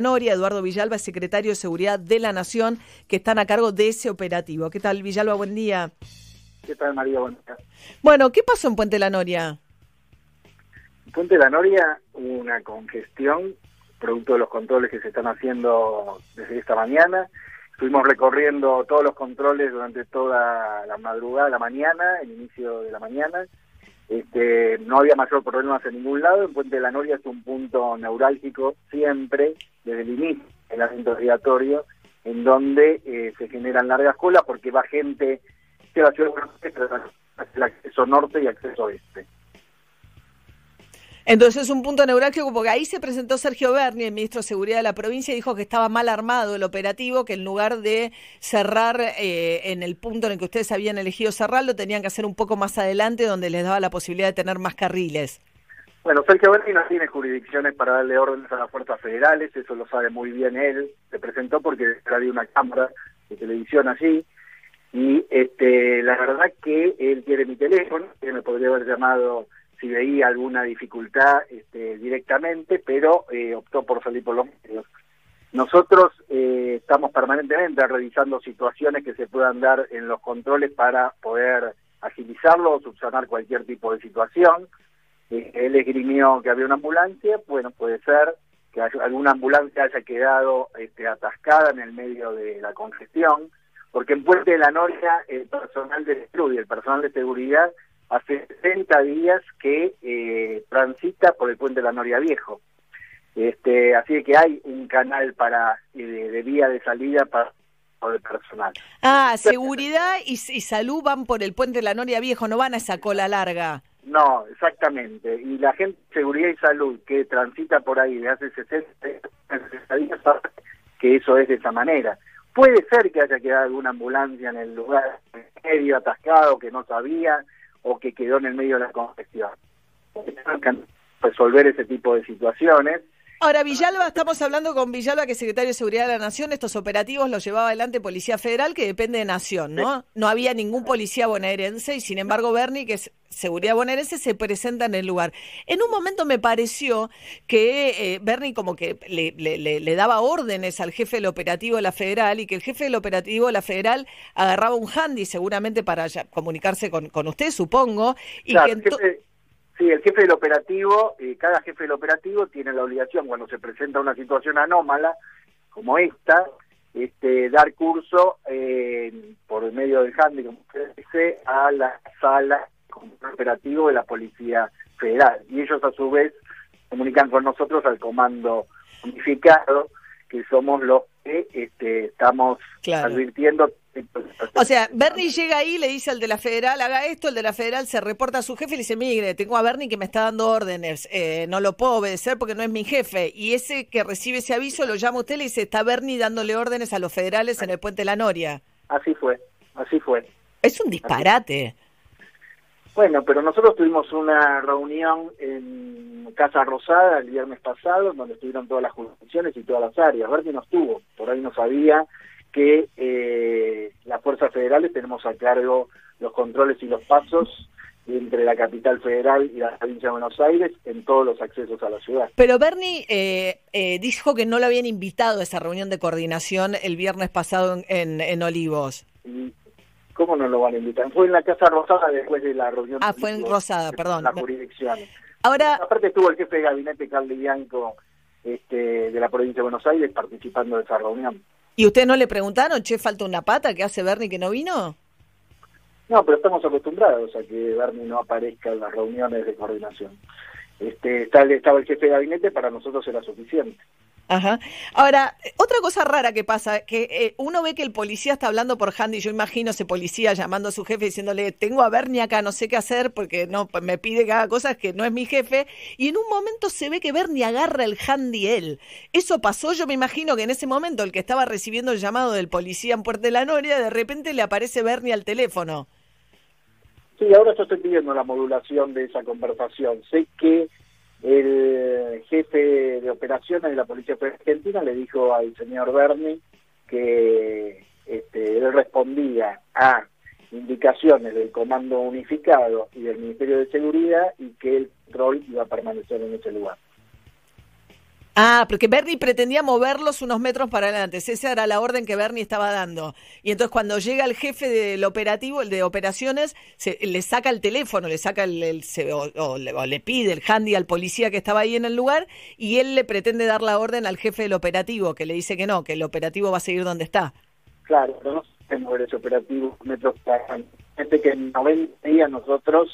Noria, Eduardo Villalba, secretario de Seguridad de la Nación, que están a cargo de ese operativo. ¿Qué tal, Villalba? Buen día. ¿Qué tal, María? Buen día. Bueno, ¿qué pasó en Puente La Noria? En Puente La Noria hubo una congestión producto de los controles que se están haciendo desde esta mañana. Estuvimos recorriendo todos los controles durante toda la madrugada, la mañana, el inicio de la mañana. Este, no había mayor problemas en ningún lado. En Puente de la Noria es un punto neurálgico siempre, desde el inicio del asiento giratorio, en donde eh, se generan largas colas porque va gente de la ciudad de el acceso norte y acceso oeste. Entonces es un punto neurálgico porque ahí se presentó Sergio Berni, el ministro de Seguridad de la provincia, y dijo que estaba mal armado el operativo, que en lugar de cerrar eh, en el punto en el que ustedes habían elegido cerrarlo, tenían que hacer un poco más adelante donde les daba la posibilidad de tener más carriles. Bueno, Sergio Berni no tiene jurisdicciones para darle órdenes a las fuerzas federales, eso lo sabe muy bien él, se presentó porque había una cámara de televisión allí, y este, la verdad que él quiere mi teléfono, que me podría haber llamado si veía alguna dificultad este, directamente, pero eh, optó por salir por los medios. Nosotros eh, estamos permanentemente revisando situaciones que se puedan dar en los controles para poder agilizarlo o subsanar cualquier tipo de situación. Eh, él esgrimió que había una ambulancia, bueno, puede ser que alguna ambulancia haya quedado este, atascada en el medio de la congestión, porque en Puente de la Noria el personal de salud y el personal de seguridad hace 60 días que eh, transita por el puente de la Noria Viejo. Este, así que hay un canal para eh, de, vía de salida para el personal. Ah, seguridad y, salud van por el puente de la Noria Viejo, no van a esa cola larga. No, exactamente. Y la gente de seguridad y salud que transita por ahí de hace 60 días sabe que eso es de esa manera. Puede ser que haya quedado alguna ambulancia en el lugar medio atascado que no sabía, o que quedó en el medio de la congestión. Resolver ese tipo de situaciones. Ahora, Villalba, estamos hablando con Villalba, que es secretario de Seguridad de la Nación. Estos operativos los llevaba adelante Policía Federal, que depende de Nación, ¿no? No había ningún policía bonaerense y, sin embargo, Bernie, que es Seguridad bonaerense, se presenta en el lugar. En un momento me pareció que eh, Bernie como que le, le, daba órdenes al jefe del operativo de la Federal y que el jefe del operativo de la Federal agarraba un handy seguramente para comunicarse con, con usted, supongo. Y que Sí, el jefe del operativo, eh, cada jefe del operativo tiene la obligación cuando se presenta una situación anómala como esta, este, dar curso eh, por medio del handy, como usted dice, a la sala operativo de la Policía Federal. Y ellos a su vez comunican con nosotros al comando unificado, que somos los que este, estamos advirtiendo o sea, Bernie llega ahí, le dice al de la federal, haga esto, el de la federal se reporta a su jefe y le dice, mire, tengo a Bernie que me está dando órdenes, eh, no lo puedo obedecer porque no es mi jefe. Y ese que recibe ese aviso lo llama usted y le dice, está Bernie dándole órdenes a los federales en el puente de la Noria. Así fue, así fue. Es un disparate. Bueno, pero nosotros tuvimos una reunión en Casa Rosada el viernes pasado, donde estuvieron todas las jurisdicciones y todas las áreas. Bernie no estuvo, por ahí no sabía que eh, las fuerzas federales tenemos a cargo los controles y los pasos entre la capital federal y la provincia de Buenos Aires en todos los accesos a la ciudad. Pero Bernie eh, eh, dijo que no lo habían invitado a esa reunión de coordinación el viernes pasado en, en Olivos. ¿Cómo no lo van a invitar? Fue en la Casa Rosada después de la reunión. Ah, fue en Rosada, perdón. La jurisdicción. Ahora, Aparte estuvo el jefe de gabinete, Carlos Bianco, este, de la provincia de Buenos Aires, participando de esa reunión. ¿Y usted no le preguntaron, che, falta una pata, ¿qué hace Bernie que no vino? No, pero estamos acostumbrados a que Bernie no aparezca en las reuniones de coordinación. Este, estaba el jefe de gabinete, para nosotros era suficiente. Ajá. Ahora, otra cosa rara que pasa, que eh, uno ve que el policía está hablando por handy, yo imagino ese policía llamando a su jefe diciéndole, tengo a Bernie acá, no sé qué hacer porque no me pide que haga cosas que no es mi jefe, y en un momento se ve que Bernie agarra el handy él. Eso pasó, yo me imagino que en ese momento el que estaba recibiendo el llamado del policía en Puerto de la Noria, de repente le aparece Bernie al teléfono. Sí, ahora yo estoy pidiendo la modulación de esa conversación. Sé que el jefe de operaciones de la Policía Argentina le dijo al señor Berni que este, él respondía a indicaciones del Comando Unificado y del Ministerio de Seguridad y que el control iba a permanecer en ese lugar. Ah, porque Bernie pretendía moverlos unos metros para adelante. Esa era la orden que Bernie estaba dando. Y entonces cuando llega el jefe del operativo, el de operaciones, se, le saca el teléfono, le saca el, o, le, pide el handy al policía que estaba ahí en el lugar y él le pretende dar la orden al jefe del operativo, que le dice que no, que el operativo va a seguir donde está. Claro, no se mover ese operativo metros para que en 90 días nosotros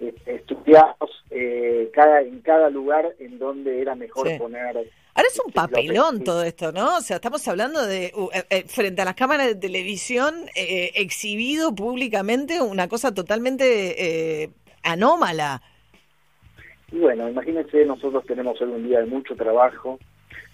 este, estudiamos eh, cada, en cada lugar en donde era mejor poner... Ahora es un este, papelón todo esto, ¿no? O sea, estamos hablando de, uh, eh, eh, frente a las cámaras de televisión, exhibido públicamente una cosa totalmente anómala. Y bueno, imagínense, nosotros tenemos hoy un día de mucho trabajo,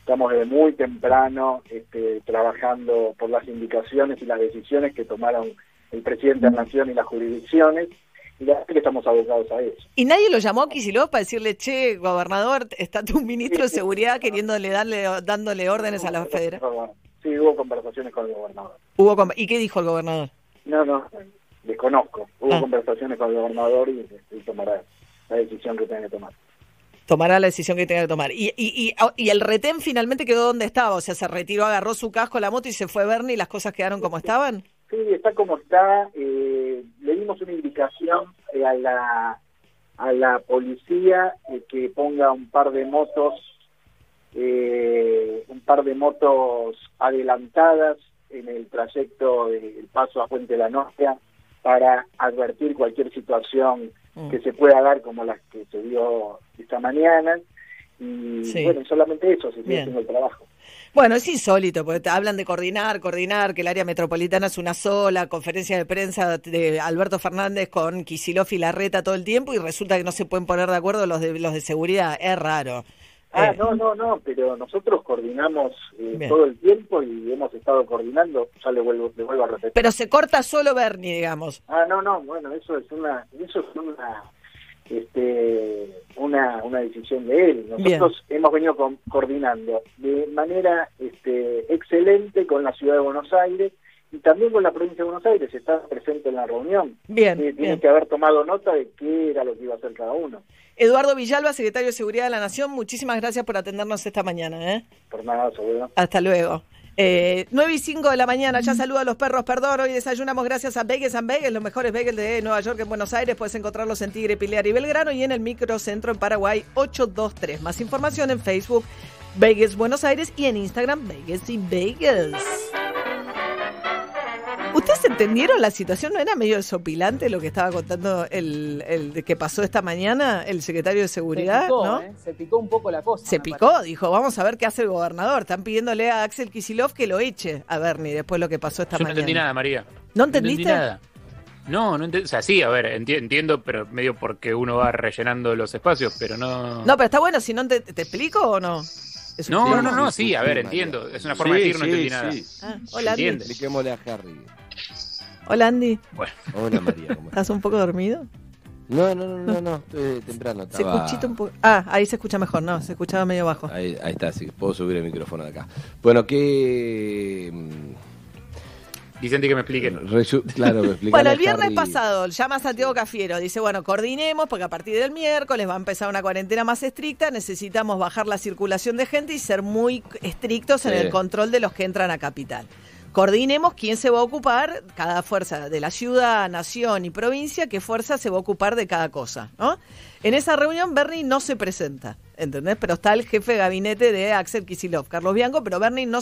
estamos desde muy temprano este, trabajando por las indicaciones y las decisiones que tomaron el presidente de la Nación y las jurisdicciones, y la que estamos abocados a eso. ¿Y nadie lo llamó a Kicillof para decirle, che, gobernador, está tu ministro de Seguridad queriéndole darle, dándole órdenes a la federación? Sí, hubo conversaciones con el gobernador. ¿Hubo ¿Y qué dijo el gobernador? No, no, desconozco. Hubo ah. conversaciones con el gobernador y, tomará la decisión que tenga que tomar tomará la decisión que tenga que tomar. Y, y, y, el retén finalmente quedó donde estaba, o sea, se retiró, agarró su casco, la moto y se fue Bernie y las cosas quedaron como estaban. Sí, está como está. Eh, le dimos una indicación eh, a la a la policía eh, que ponga un par de motos un par de motos adelantadas en el trayecto del paso a Fuente de la Nostra para advertir cualquier situación mm. que se pueda dar como las que se dio esta mañana y bueno solamente eso se sigue haciendo el trabajo bueno, es insólito, porque hablan de coordinar, coordinar, que el área metropolitana es una sola, conferencia de prensa de Alberto Fernández con Kisilov y Larreta todo el tiempo y resulta que no se pueden poner de acuerdo los de, los de seguridad. Es raro. Ah, eh. no, no, no, pero nosotros coordinamos eh, todo el tiempo y hemos estado coordinando, ya le vuelvo, le vuelvo a repetir. Pero se corta solo Bernie, digamos. Ah, no, no, bueno, eso es una, eso es una este, una, una decisión de él. Nosotros hemos venido coordinando de manera este, excelente con la ciudad de Buenos Aires y también con la provincia de Buenos Aires. Está presente en la reunión. Bien. Eh, tiene que haber tomado nota de qué era lo que iba a hacer cada uno. Eduardo Villalba, secretario de Seguridad de la Nación, muchísimas gracias por atendernos esta mañana. ¿eh? Por nada, seguro. Hasta luego. Eh, 9 y 5 de la mañana, ya saludo a los perros, perdón, hoy desayunamos gracias a Bagels and Bagels, los mejores bagels de Nueva York en Buenos Aires, puedes encontrarlos en Tigre, Pilear y Belgrano y en el microcentro en Paraguay 823. Más información en Facebook, Bagels Buenos Aires y en Instagram, Bagels y Bagels. ¿Ustedes entendieron la situación? ¿No era medio desopilante lo que estaba contando el, el que pasó esta mañana el secretario de Seguridad? Se picó, ¿eh? se picó un poco la cosa. Se picó, dijo, vamos a ver qué hace el gobernador. Están pidiéndole a Axel Kisilov que lo eche a Bernie después de lo que pasó esta mañana. no entendí nada, María. ¿No entendiste? No entendí nada. No, no entiendo. O sea, sí, a ver, entiendo, pero medio porque uno va rellenando los espacios, pero no. No, pero está bueno, si no te, te explico o no. No, no, no, sí, a ver, entiendo. Es una forma de decir, no entendí nada. Ah, hola, Expliquémosle a Harry. Hola Andy. Bueno. Hola María. ¿cómo estás? un poco dormido? No, no, no, no, no, estoy temprano. Se escuchita un poco. Ah, ahí se escucha mejor, no, se escuchaba medio bajo. Ahí, ahí está, sí, puedo subir el micrófono de acá. Bueno, ¿qué. Vicente, que me expliquen. claro, me Bueno, el viernes pasado llama Santiago Cafiero, dice, bueno, coordinemos porque a partir del miércoles va a empezar una cuarentena más estricta, necesitamos bajar la circulación de gente y ser muy estrictos en el control de los que entran a Capital coordinemos quién se va a ocupar, cada fuerza de la ciudad, nación y provincia, qué fuerza se va a ocupar de cada cosa, ¿no? En esa reunión Bernie no se presenta, ¿entendés? Pero está el jefe de gabinete de Axel Kisilov, Carlos Bianco, pero Bernie no